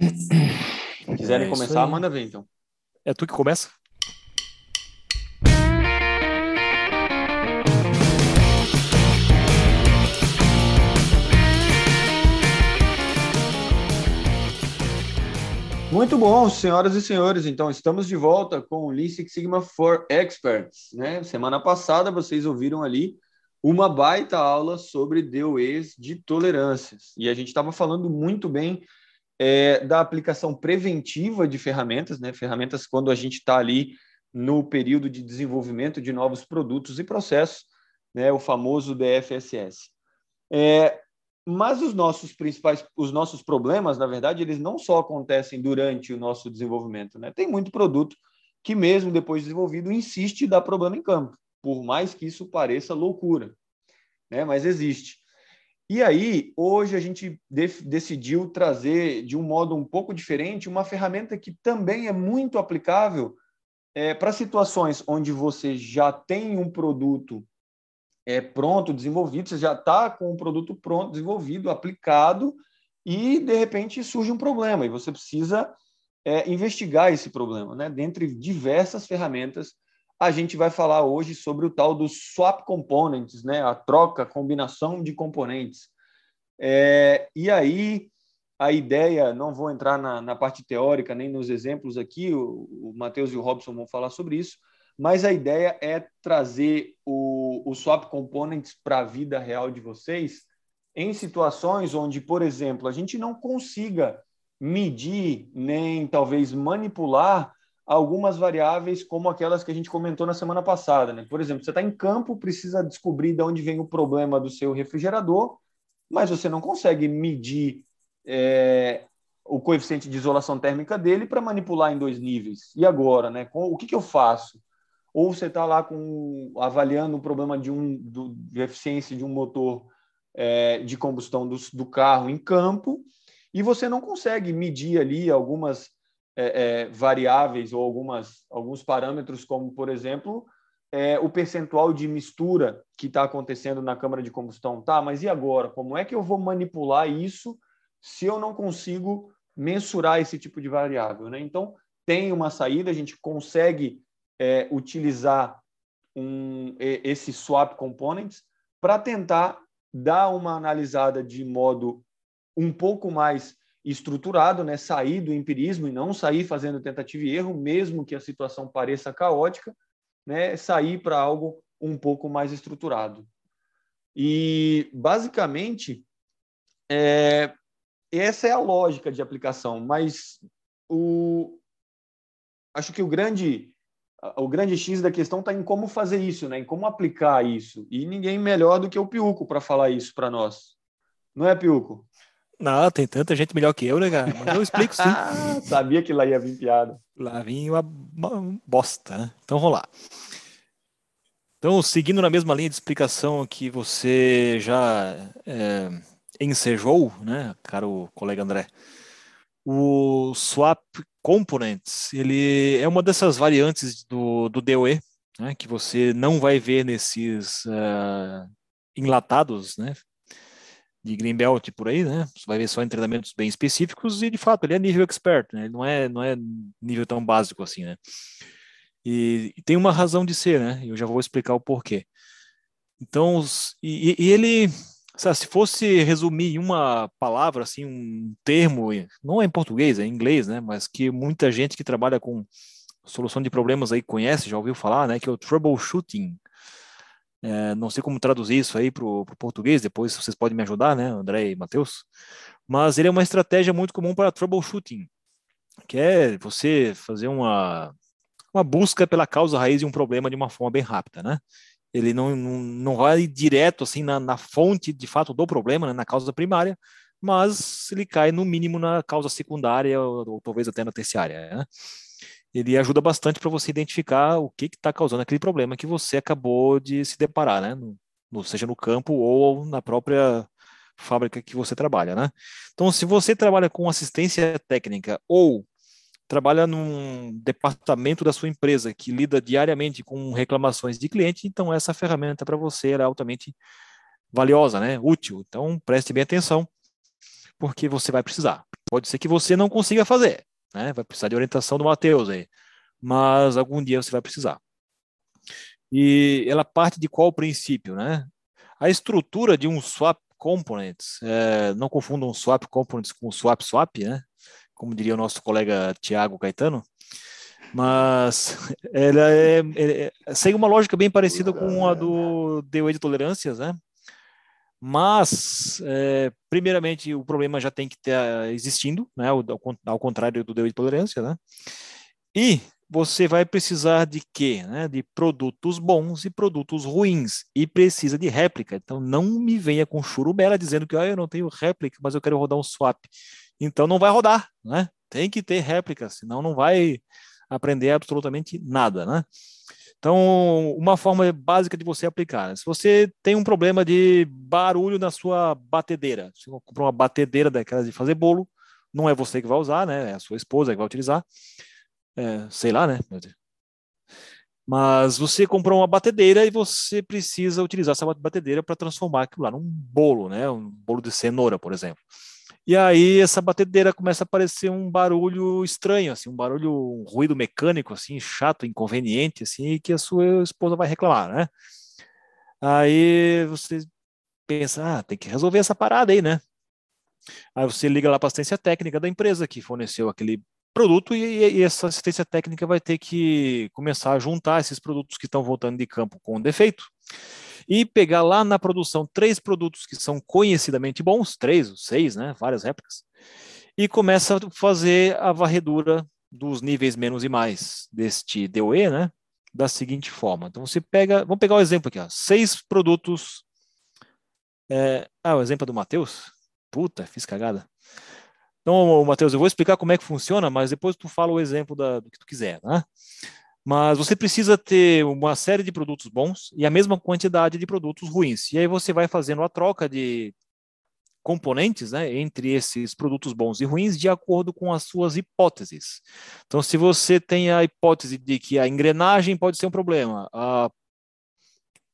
Se quiserem é começar, manda ver então. É tu que começa? Muito bom, senhoras e senhores. Então, estamos de volta com o Lean Six Sigma for Experts. Né? Semana passada, vocês ouviram ali uma baita aula sobre DOEs de tolerâncias. E a gente estava falando muito bem é, da aplicação preventiva de ferramentas, né? ferramentas quando a gente está ali no período de desenvolvimento de novos produtos e processos, né? o famoso DFSS. É, mas os nossos principais, os nossos problemas, na verdade, eles não só acontecem durante o nosso desenvolvimento, né? Tem muito produto que mesmo depois desenvolvido insiste em dar problema em campo, por mais que isso pareça loucura, né? Mas existe. E aí, hoje a gente decidiu trazer de um modo um pouco diferente uma ferramenta que também é muito aplicável é, para situações onde você já tem um produto é, pronto, desenvolvido, você já está com o produto pronto, desenvolvido, aplicado, e de repente surge um problema, e você precisa é, investigar esse problema. Né? Dentre diversas ferramentas, a gente vai falar hoje sobre o tal do swap components, né? a troca, combinação de componentes. É, e aí, a ideia, não vou entrar na, na parte teórica nem nos exemplos aqui, o, o Matheus e o Robson vão falar sobre isso, mas a ideia é trazer o, o swap components para a vida real de vocês em situações onde, por exemplo, a gente não consiga medir nem talvez manipular algumas variáveis como aquelas que a gente comentou na semana passada. Né? Por exemplo, você está em campo, precisa descobrir de onde vem o problema do seu refrigerador, mas você não consegue medir é, o coeficiente de isolação térmica dele para manipular em dois níveis. E agora, né? O que, que eu faço? ou você está lá com, avaliando o problema de, um, do, de eficiência de um motor é, de combustão do, do, carro em campo e você não consegue medir ali algumas é, é, variáveis ou algumas, alguns parâmetros, como, por exemplo, é, o percentual de mistura que está acontecendo na câmara de combustão. Tá, mas e agora? Como é que eu vou manipular isso se eu não consigo mensurar esse tipo de variável? Né? Então, tem uma saída, a gente consegue é, utilizar um, esse swap components para tentar dar uma analisada de modo um pouco mais estruturado, né? sair do empirismo e não sair fazendo tentativa e erro, mesmo que a situação pareça caótica, né? sair para algo um pouco mais estruturado. E, basicamente, é, essa é a lógica de aplicação, mas o, acho que o grande o grande X da questão está em como fazer isso, né? em como aplicar isso. E ninguém melhor do que o Piuco para falar isso para nós. Não é, Piuco? Não, tem tanta gente melhor que eu, né, cara? Mas eu explico sim. Sabia que lá ia vir piada. Lá vinha uma, uma bosta, né? Então vamos lá. Então, seguindo na mesma linha de explicação que você já é, ensejou, né, caro colega André, o swap components, ele é uma dessas variantes do, do DOE, né, que você não vai ver nesses uh, enlatados, né, de Greenbelt por aí, né, você vai ver só em treinamentos bem específicos e, de fato, ele é nível expert, né, ele não é, não é nível tão básico assim, né. E, e tem uma razão de ser, né, eu já vou explicar o porquê. Então, e, e ele se fosse resumir em uma palavra, assim, um termo, não é em português, é em inglês, né? Mas que muita gente que trabalha com solução de problemas aí conhece, já ouviu falar, né? Que é o troubleshooting. É, não sei como traduzir isso aí para o português, depois vocês podem me ajudar, né, André e Matheus? Mas ele é uma estratégia muito comum para troubleshooting, que é você fazer uma, uma busca pela causa raiz de um problema de uma forma bem rápida, né? ele não, não, não vai direto assim na, na fonte de fato do problema, né, na causa primária, mas ele cai no mínimo na causa secundária ou, ou talvez até na terciária. Né? Ele ajuda bastante para você identificar o que está causando aquele problema que você acabou de se deparar, né? No, no, seja no campo ou na própria fábrica que você trabalha, né? Então, se você trabalha com assistência técnica ou trabalha num departamento da sua empresa que lida diariamente com reclamações de cliente, então essa ferramenta para você é altamente valiosa, né? útil. Então preste bem atenção, porque você vai precisar. Pode ser que você não consiga fazer, né? Vai precisar de orientação do Matheus aí, mas algum dia você vai precisar. E ela parte de qual princípio, né? A estrutura de um swap components, é, não confundam swap components com swap swap, né? Como diria o nosso colega Tiago Caetano, mas ela é, é, é, segue uma lógica bem parecida com a do DOE de tolerâncias, né? Mas, é, primeiramente, o problema já tem que estar existindo, né? Ao, ao contrário do DOE de tolerância, né? E você vai precisar de quê? Né? De produtos bons e produtos ruins. E precisa de réplica. Então não me venha com churubela dizendo que ah, eu não tenho réplica, mas eu quero rodar um swap. Então não vai rodar, né? Tem que ter réplica, senão não vai aprender absolutamente nada, né? Então, uma forma básica de você aplicar. Se você tem um problema de barulho na sua batedeira, se você comprou uma batedeira daquelas de fazer bolo, não é você que vai usar, né? É a sua esposa que vai utilizar. É, sei lá, né? Mas você comprou uma batedeira e você precisa utilizar essa batedeira para transformar aquilo lá num bolo, né? Um bolo de cenoura, por exemplo. E aí essa batedeira começa a aparecer um barulho estranho, assim, um barulho, um ruído mecânico, assim, chato, inconveniente, assim, que a sua esposa vai reclamar, né? Aí você pensa, ah, tem que resolver essa parada aí, né? Aí você liga lá para a assistência técnica da empresa que forneceu aquele produto e, e, essa assistência técnica vai ter que começar a juntar esses produtos que estão voltando de campo com defeito e pegar lá na produção três produtos que são conhecidamente bons, três, seis, né, várias réplicas, e começa a fazer a varredura dos níveis menos e mais deste DOE, né, da seguinte forma. Então você pega, vamos pegar o um exemplo aqui, ó, seis produtos. É, ah, o exemplo é do Matheus. Puta, fiz cagada. Então, Matheus, eu vou explicar como é que funciona, mas depois tu fala o exemplo da, do que tu quiser, né? Mas você precisa ter uma série de produtos bons e a mesma quantidade de produtos ruins. E aí você vai fazendo a troca de componentes né, entre esses produtos bons e ruins de acordo com as suas hipóteses. Então, se você tem a hipótese de que a engrenagem pode ser um problema, a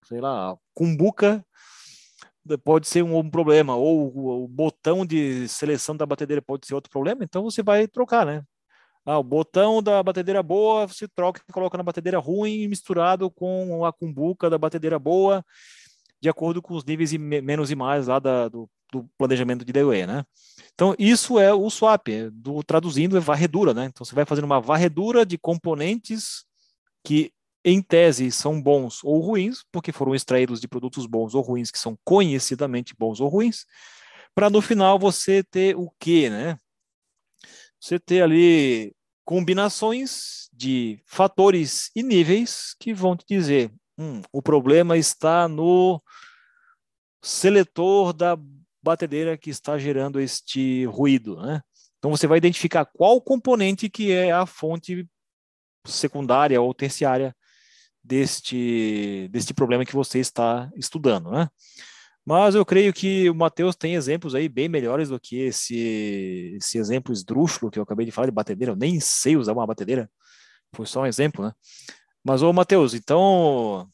sei lá, a cumbuca pode ser um, um problema, ou o, o, botão de seleção da batedeira pode ser outro problema, então você vai trocar, né? Ah, o botão da batedeira boa você troca e coloca na batedeira ruim, misturado com a cumbuca da batedeira boa, de acordo com os níveis e menos e mais lá da, do, do, planejamento de DOE, né? Então, isso é o swap, é do, traduzindo é varredura, né? Então, você vai fazendo uma varredura de componentes que em tese, são bons ou ruins, porque foram extraídos de produtos bons ou ruins, que são conhecidamente bons ou ruins, para no final você ter o quê, né? Você ter ali combinações de fatores e níveis que vão te dizer, hum, o problema está no seletor da batedeira que está gerando este ruído, né? Então você vai identificar qual componente que é a fonte secundária ou terciária deste, deste problema que você está estudando, né? Mas eu creio que o Matheus tem exemplos aí bem melhores do que esse, esse exemplo esdrúxulo que eu acabei de falar de batedeira. Eu nem sei usar uma batedeira, foi só um exemplo, né? Mas, ô Matheus, então,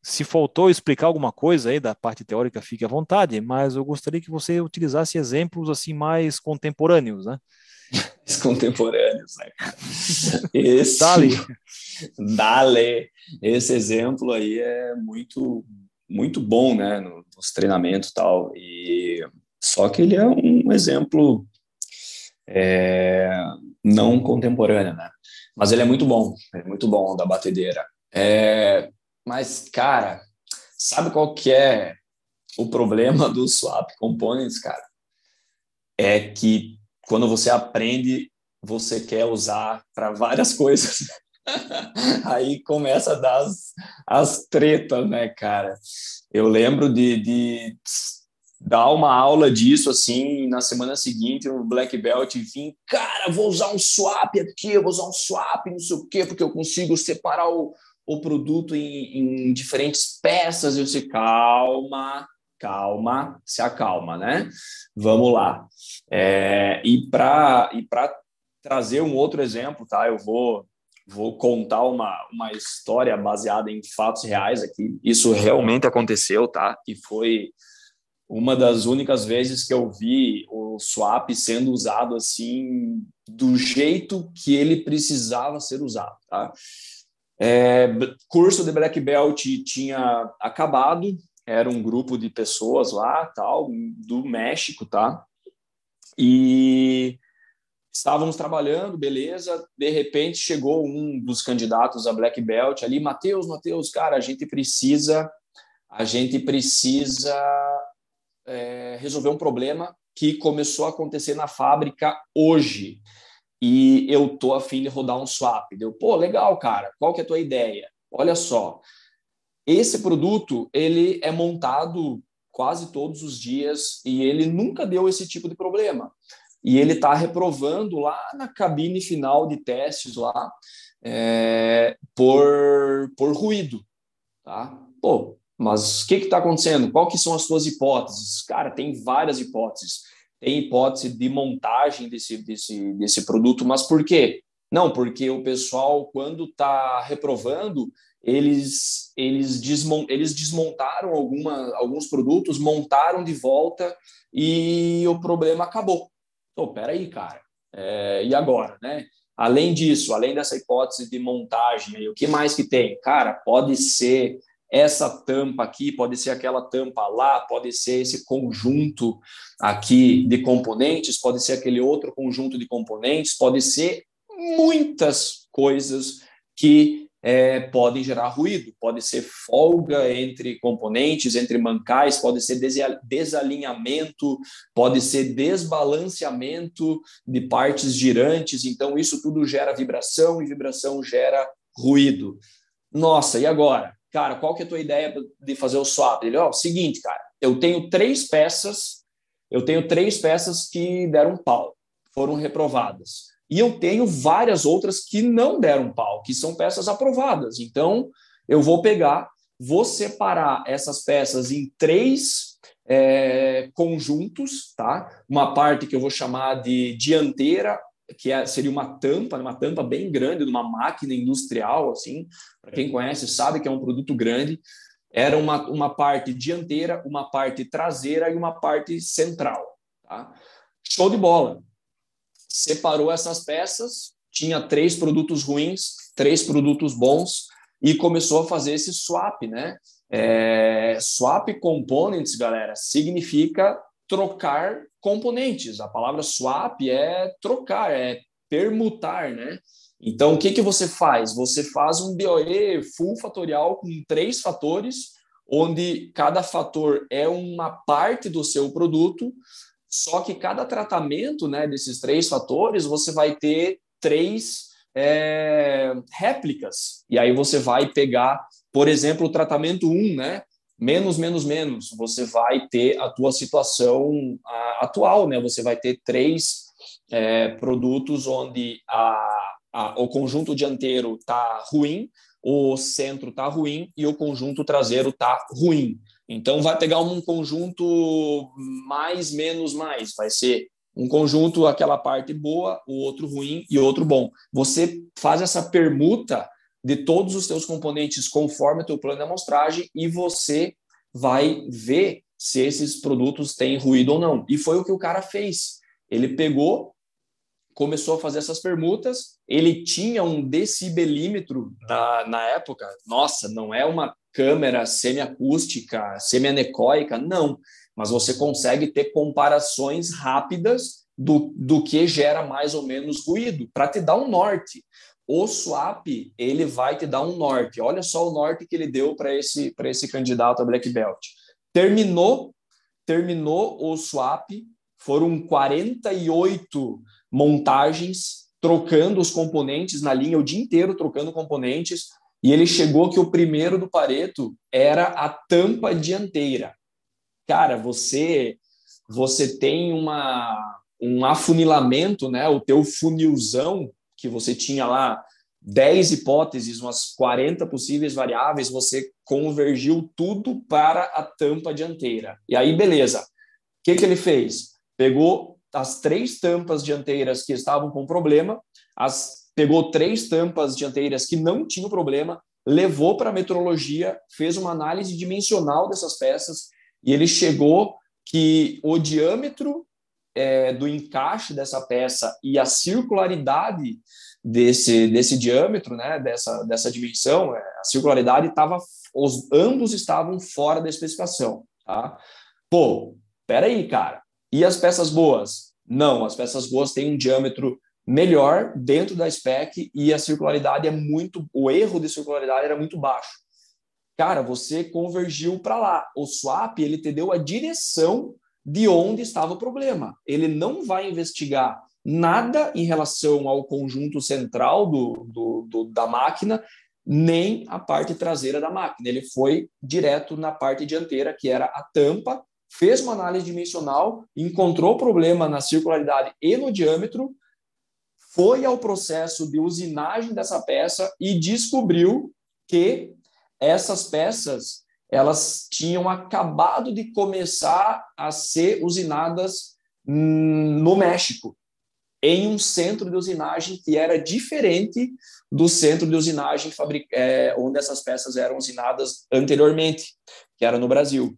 se faltou explicar alguma coisa aí da parte teórica, fique à vontade, mas eu gostaria que você utilizasse exemplos assim mais contemporâneos, né? contemporâneos, né? Esse, Dale. Dale. Esse exemplo aí é muito, muito bom, né? Nos treinamentos e tal. E só que ele é um exemplo é, não contemporâneo, né? Mas ele é muito bom, é muito bom da batedeira. É, mas, cara, sabe qual que é o problema do swap components, cara? É que quando você aprende, você quer usar para várias coisas. Aí começa a dar as, as tretas, né, cara? Eu lembro de, de dar uma aula disso assim, na semana seguinte no Black Belt vim, cara, vou usar um swap aqui, vou usar um swap, não sei o quê, porque eu consigo separar o, o produto em, em diferentes peças. Eu sei, calma, calma, se acalma, né? Vamos lá. É, e para e trazer um outro exemplo, tá? Eu vou vou contar uma, uma história baseada em fatos reais aqui. Isso realmente aconteceu, tá? E foi uma das únicas vezes que eu vi o swap sendo usado assim do jeito que ele precisava ser usado, tá? É, curso de Black Belt tinha acabado, era um grupo de pessoas lá, tal, do México, tá? E estávamos trabalhando, beleza. De repente chegou um dos candidatos a Black Belt ali, Matheus, Matheus, cara, a gente precisa, a gente precisa é, resolver um problema que começou a acontecer na fábrica hoje. E eu tô afim de rodar um swap. Deu, pô, legal, cara. Qual que é a tua ideia? Olha só, esse produto ele é montado quase todos os dias e ele nunca deu esse tipo de problema. E ele está reprovando lá na cabine final de testes lá é, por, por ruído, tá? Pô, mas o que está acontecendo? Qual que são as suas hipóteses? Cara, tem várias hipóteses. Tem hipótese de montagem desse, desse, desse produto, mas por quê? Não, porque o pessoal, quando está reprovando, eles, eles, desmont, eles desmontaram alguma, alguns produtos, montaram de volta e o problema acabou. Então, peraí, cara, é, e agora, né? Além disso, além dessa hipótese de montagem, o que mais que tem? Cara, pode ser essa tampa aqui, pode ser aquela tampa lá, pode ser esse conjunto aqui de componentes, pode ser aquele outro conjunto de componentes, pode ser muitas coisas que é, podem gerar ruído. Pode ser folga entre componentes, entre mancais, pode ser desalinhamento, pode ser desbalanceamento de partes girantes. Então, isso tudo gera vibração e vibração gera ruído. Nossa, e agora? cara, qual que é a tua ideia de fazer o swap? Ele, ó, oh, seguinte, cara, eu tenho três peças, eu tenho três peças que deram pau, foram reprovadas. E eu tenho várias outras que não deram pau, que são peças aprovadas. Então, eu vou pegar, vou separar essas peças em três é, conjuntos, tá? Uma parte que eu vou chamar de dianteira, que é, seria uma tampa, uma tampa bem grande de uma máquina industrial, assim, para quem conhece sabe que é um produto grande. Era uma, uma parte dianteira, uma parte traseira e uma parte central. Tá? Show de bola. Separou essas peças, tinha três produtos ruins, três produtos bons e começou a fazer esse swap, né? É, swap components, galera, significa trocar componentes. A palavra swap é trocar, é permutar, né? Então, o que, que você faz? Você faz um DOE full fatorial com três fatores, onde cada fator é uma parte do seu produto, só que cada tratamento né, desses três fatores, você vai ter três é, réplicas. E aí você vai pegar, por exemplo, o tratamento 1, né? menos, menos, menos, você vai ter a tua situação atual, né? Você vai ter três é, produtos onde a, a, o conjunto dianteiro está ruim, o centro está ruim e o conjunto traseiro está ruim. Então, vai pegar um conjunto mais, menos, mais. Vai ser um conjunto, aquela parte boa, o outro ruim e outro bom. Você faz essa permuta de todos os seus componentes conforme o teu plano de amostragem e você vai ver se esses produtos têm ruído ou não. E foi o que o cara fez. Ele pegou, começou a fazer essas permutas, ele tinha um decibelímetro na, na época. Nossa, não é uma câmera semiacústica, semianecoica, não. Mas você consegue ter comparações rápidas do, do que gera mais ou menos ruído, para te dar um norte o swap ele vai te dar um norte. Olha só o norte que ele deu para esse esse candidato a black belt. Terminou terminou o swap, foram 48 montagens trocando os componentes na linha o dia inteiro trocando componentes e ele chegou que o primeiro do Pareto era a tampa dianteira. Cara, você você tem uma um afunilamento, né? O teu funilzão que você tinha lá 10 hipóteses, umas 40 possíveis variáveis, você convergiu tudo para a tampa dianteira. E aí, beleza. O que, que ele fez? Pegou as três tampas dianteiras que estavam com problema, as, pegou três tampas dianteiras que não tinham problema, levou para a metrologia, fez uma análise dimensional dessas peças e ele chegou que o diâmetro é, do encaixe dessa peça e a circularidade desse, desse diâmetro, né, dessa, dessa dimensão, é, a circularidade estava, os ambos estavam fora da especificação, tá? Pô, peraí, cara, e as peças boas? Não, as peças boas têm um diâmetro melhor dentro da spec e a circularidade é muito, o erro de circularidade era muito baixo. Cara, você convergiu para lá. O swap ele te deu a direção de onde estava o problema. Ele não vai investigar nada em relação ao conjunto central do, do, do, da máquina, nem a parte traseira da máquina. Ele foi direto na parte dianteira, que era a tampa, fez uma análise dimensional, encontrou problema na circularidade e no diâmetro, foi ao processo de usinagem dessa peça e descobriu que essas peças elas tinham acabado de começar a ser usinadas no México, em um centro de usinagem que era diferente do centro de usinagem é, onde essas peças eram usinadas anteriormente, que era no Brasil.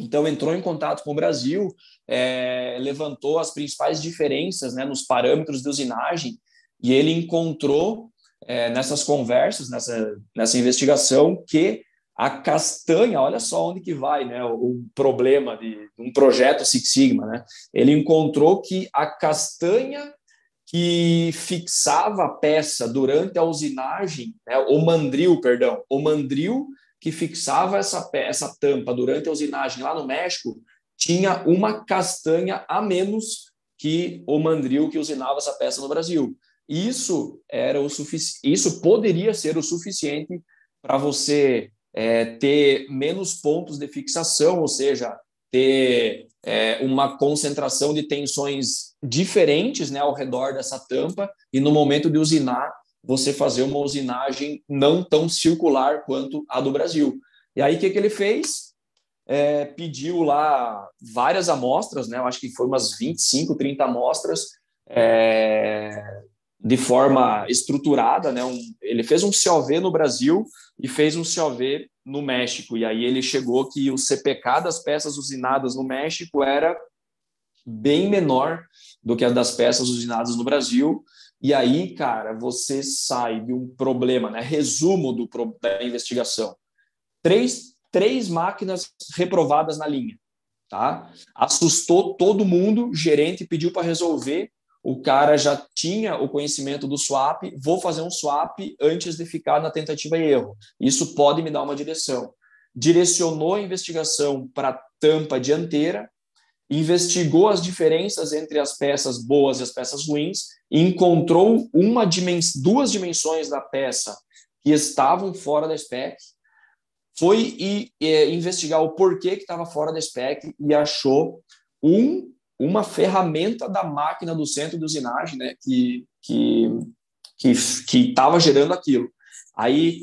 Então, entrou em contato com o Brasil, é, levantou as principais diferenças né, nos parâmetros de usinagem e ele encontrou é, nessas conversas, nessa, nessa investigação, que a castanha, olha só onde que vai, né? O, o, problema de um projeto Six Sigma, né? Ele encontrou que a castanha que fixava a peça durante a usinagem, né? o mandril, perdão, o mandril que fixava essa, essa tampa durante a usinagem lá no México tinha uma castanha a menos que o mandril que usinava essa peça no Brasil. Isso era o isso poderia ser o suficiente para você é, ter menos pontos de fixação, ou seja, ter é, uma concentração de tensões diferentes né, ao redor dessa tampa e no momento de usinar, você fazer uma usinagem não tão circular quanto a do Brasil. E aí, o que, que ele fez? É, pediu lá várias amostras, né, eu acho que foi umas 25, 30 amostras, é, de forma estruturada, né? Um, ele fez um COV no Brasil e fez um COV no México. E aí ele chegou que o CPK das peças usinadas no México era bem menor do que a das peças usinadas no Brasil. E aí, cara, você sai de um problema, né? Resumo do, da investigação. Três, três máquinas reprovadas na linha, tá? Assustou todo mundo, gerente pediu para resolver o cara já tinha o conhecimento do swap, vou fazer um swap antes de ficar na tentativa e erro. Isso pode me dar uma direção. Direcionou a investigação para tampa dianteira, investigou as diferenças entre as peças boas e as peças ruins, encontrou uma dimens duas dimensões da peça que estavam fora da spec, foi e, e investigar o porquê que estava fora da spec e achou um uma ferramenta da máquina do centro de usinagem, né, que que que estava gerando aquilo. Aí,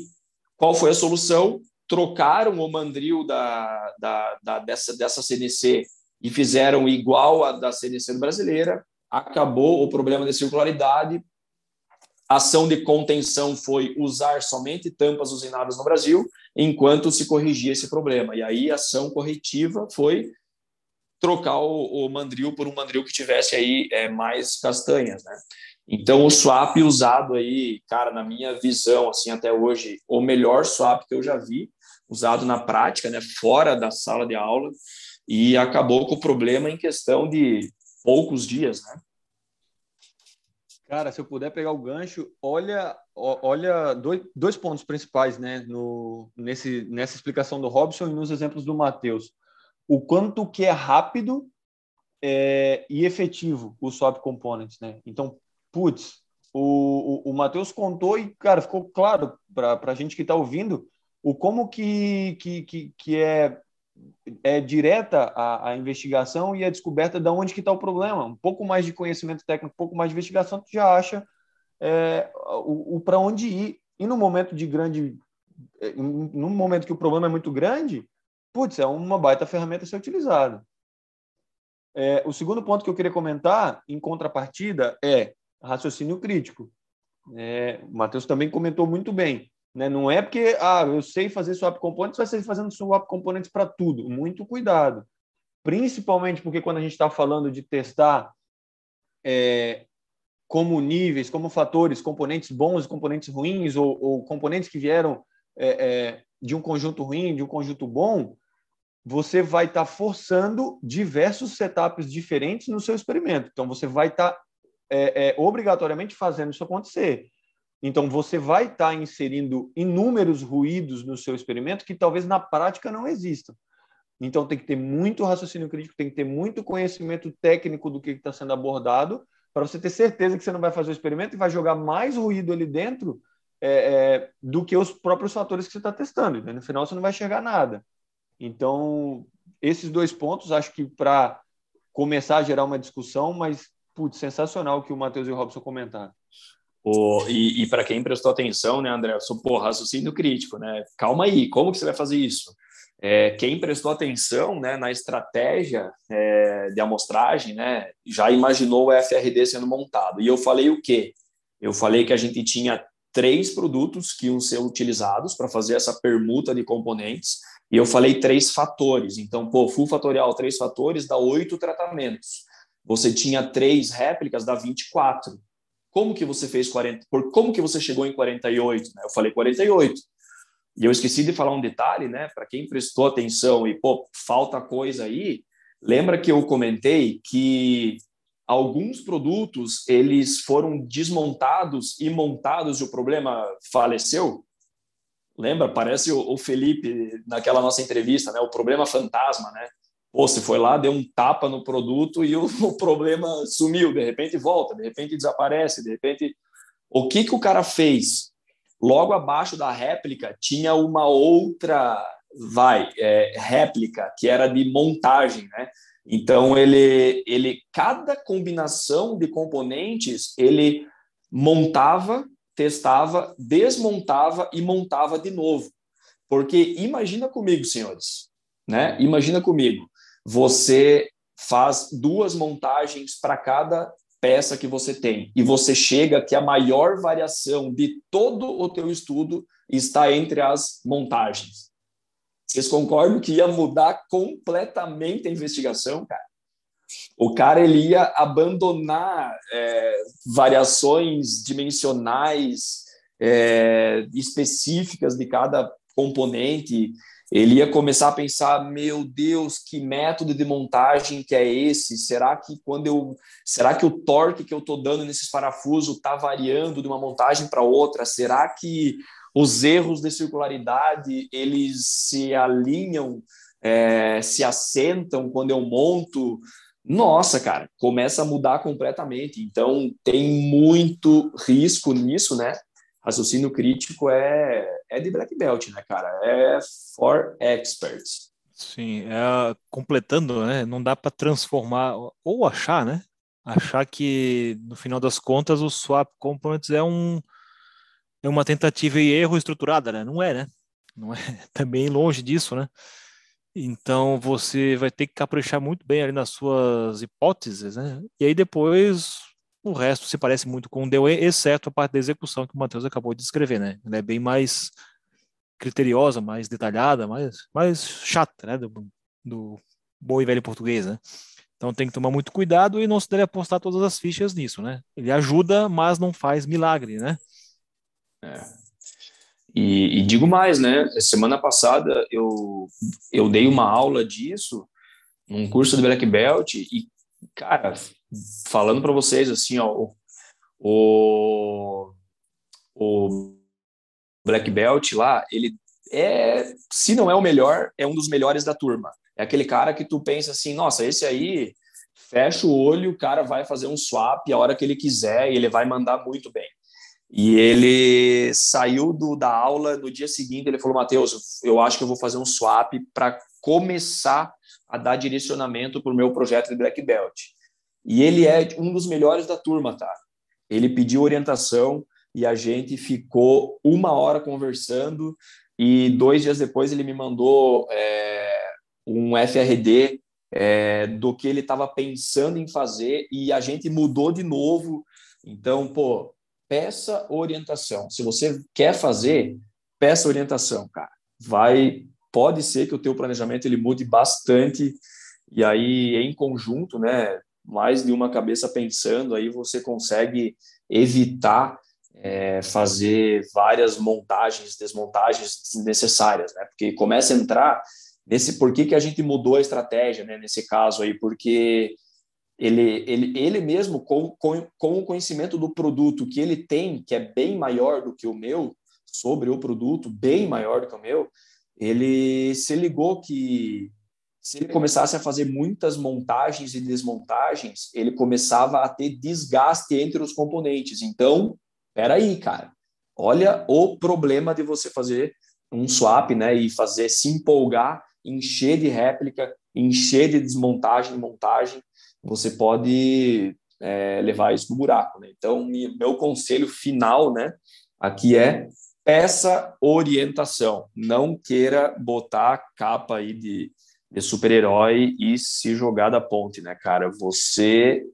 qual foi a solução? Trocaram o mandril da, da, da, dessa, dessa CNC e fizeram igual a da CNC brasileira. Acabou o problema de circularidade. A ação de contenção foi usar somente tampas usinadas no Brasil, enquanto se corrigia esse problema. E aí a ação corretiva foi trocar o, o mandril por um mandril que tivesse aí é, mais castanhas, né? Então o swap usado aí, cara, na minha visão, assim até hoje, o melhor swap que eu já vi usado na prática, né, fora da sala de aula, e acabou com o problema em questão de poucos dias, né? Cara, se eu puder pegar o gancho, olha, olha dois, dois pontos principais, né, no, nesse, nessa explicação do Robson e nos exemplos do Matheus o quanto que é rápido é, e efetivo o swap components, né? Então, putz, o, o, o Matheus contou e, cara, ficou claro para a gente que está ouvindo o como que, que, que, que é, é direta a, a, investigação e a descoberta de onde que está o problema. Um pouco mais de conhecimento técnico, um pouco mais de investigação, tu já acha é, o, o para onde ir. E no momento de grande... É, no momento que o problema é muito grande, putz, é uma baita ferramenta a ser utilizada. É, o segundo ponto que eu queria comentar, em contrapartida, é raciocínio crítico. É, o Matheus também comentou muito bem. Né? Não é porque ah, eu sei fazer swap components, vai ser fazendo swap components para tudo. Muito cuidado. principalmente porque quando a gente está falando de testar é, como níveis, como fatores, componentes bons e componentes ruins, ou, ou componentes que vieram é, é, de um conjunto ruim, de um conjunto bom, você vai estar tá forçando diversos setups diferentes no seu experimento. Então, você vai estar tá, é, é, obrigatoriamente fazendo isso acontecer. Então, você vai estar tá inserindo inúmeros ruídos no seu experimento que talvez na prática não existam. Então, tem que ter muito raciocínio crítico, tem que ter muito conhecimento técnico do que está sendo abordado, para você ter certeza que você não vai fazer o experimento e vai jogar mais ruído ali dentro é, é, do que os próprios fatores que você está testando. Então, no final, você não vai enxergar nada. Então, esses dois pontos, acho que para começar a gerar uma discussão, mas, putz, sensacional o que o Matheus e o Robson comentaram. O, e, e para quem prestou atenção, né, André, sou, pô, raciocínio crítico, né? Calma aí, como que você vai fazer isso? É, quem prestou atenção né, na estratégia é, de amostragem né, já imaginou o FRD sendo montado. E eu falei o quê? Eu falei que a gente tinha três produtos que iam ser utilizados para fazer essa permuta de componentes, e eu falei três fatores. Então, pô, full fatorial, três fatores, dá oito tratamentos. Você tinha três réplicas, dá 24. Como que você fez 40? Por como que você chegou em 48? Né? Eu falei 48. E eu esqueci de falar um detalhe, né? Para quem prestou atenção e pô, falta coisa aí, lembra que eu comentei que alguns produtos eles foram desmontados e montados e o problema faleceu? Lembra? Parece o, Felipe naquela nossa entrevista, né? O problema fantasma, né? Pô, você foi lá, deu um tapa no produto e o, o problema sumiu, de repente volta, de repente desaparece, de repente o que que o cara fez? Logo abaixo da réplica tinha uma outra, vai, é, réplica que era de montagem, né? Então ele, ele, cada combinação de componentes ele montava, testava, desmontava e montava de novo. Porque imagina comigo, senhores, né? Imagina comigo, você faz duas montagens para cada peça que você tem e você chega que a maior variação de todo o teu estudo está entre as montagens. Vocês concordam que ia mudar completamente a investigação, cara? O cara ele ia abandonar é, variações dimensionais é, específicas de cada componente ele ia começar a pensar, meu Deus, que método de montagem que é esse? Será que quando eu, será que o torque que eu estou dando nesses parafusos está variando de uma montagem para outra? Será que os erros de circularidade eles se alinham, é, se assentam quando eu monto? Nossa, cara, começa a mudar completamente. Então tem muito risco nisso, né? Raciocínio crítico é, é de black belt, né, cara? É for experts. Sim, é, completando, né? Não dá para transformar ou achar, né? Achar que no final das contas o swap components é um é uma tentativa e erro estruturada, né? Não é, né? Não é também longe disso, né? Então você vai ter que caprichar muito bem ali nas suas hipóteses, né? E aí depois o resto se parece muito com o DOE, exceto a parte da execução que o Matheus acabou de descrever, né? Ela é bem mais criteriosa, mais detalhada, mais, mais chata, né? Do, do bom e velho português, né? Então tem que tomar muito cuidado e não se deve apostar todas as fichas nisso, né? Ele ajuda, mas não faz milagre, né? É. E, e, digo mais, né? Semana passada eu, eu dei uma aula disso num curso de Black Belt e, cara, falando para vocês assim, ó, o, o Black Belt lá, ele é, se não é o melhor, é um dos melhores da turma. É aquele cara que tu pensa assim, nossa, esse aí fecha o olho, o cara vai fazer um swap a hora que ele quiser e ele vai mandar muito bem. E ele saiu do, da aula no dia seguinte, ele falou, Matheus, eu acho que eu vou fazer um swap para começar a dar direcionamento para o meu projeto de Black Belt. E ele é um dos melhores da turma, tá? Ele pediu orientação e a gente ficou uma hora conversando e dois dias depois ele me mandou é, um FRD é, do que ele estava pensando em fazer e a gente mudou de novo. Então, pô, peça orientação. Se você quer fazer, peça orientação, cara. Vai, pode ser que o teu planejamento ele mude bastante E aí, em conjunto, né, mais de uma cabeça pensando, aí você consegue evitar é, fazer várias montagens, desmontagens desnecessárias, né? Porque começa a entrar nesse por que, que a gente mudou a estratégia, né? Nesse caso aí, porque ele, ele, ele mesmo, com, com, com o conhecimento do produto que ele tem, que é bem maior do que o meu, sobre o produto, bem maior do que o meu, ele se ligou que se ele começasse a fazer muitas montagens e desmontagens, ele começava a ter desgaste entre os componentes. Então, peraí, cara, olha o problema de você fazer um swap, né, e fazer se empolgar, encher de réplica, encher de desmontagem e montagem, você pode é, levar isso no buraco, né? Então, meu conselho final, né, aqui é peça orientação, não queira botar capa aí de, de super-herói e se jogar da ponte, né, cara? Você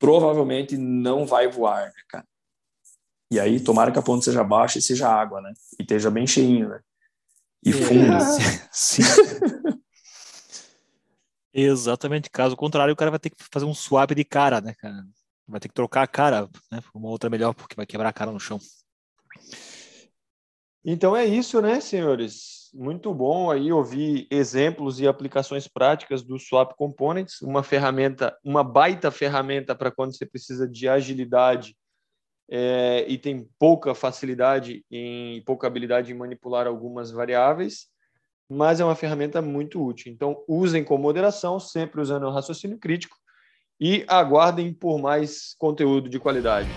provavelmente não vai voar, né, cara? E aí, tomara que a ponte seja baixa e seja água, né? E esteja bem cheinho, né? E é. fundo. Sim. Exatamente. Caso contrário, o cara vai ter que fazer um swap de cara, né, cara? Vai ter que trocar a cara, né? Por uma outra melhor, porque vai quebrar a cara no chão. Então é isso, né, senhores? Muito bom aí ouvir exemplos e aplicações práticas do Swap Components, uma ferramenta, uma baita ferramenta para quando você precisa de agilidade é, e tem pouca facilidade em pouca habilidade em manipular algumas variáveis, mas é uma ferramenta muito útil. Então usem com moderação, sempre usando o raciocínio crítico e aguardem por mais conteúdo de qualidade.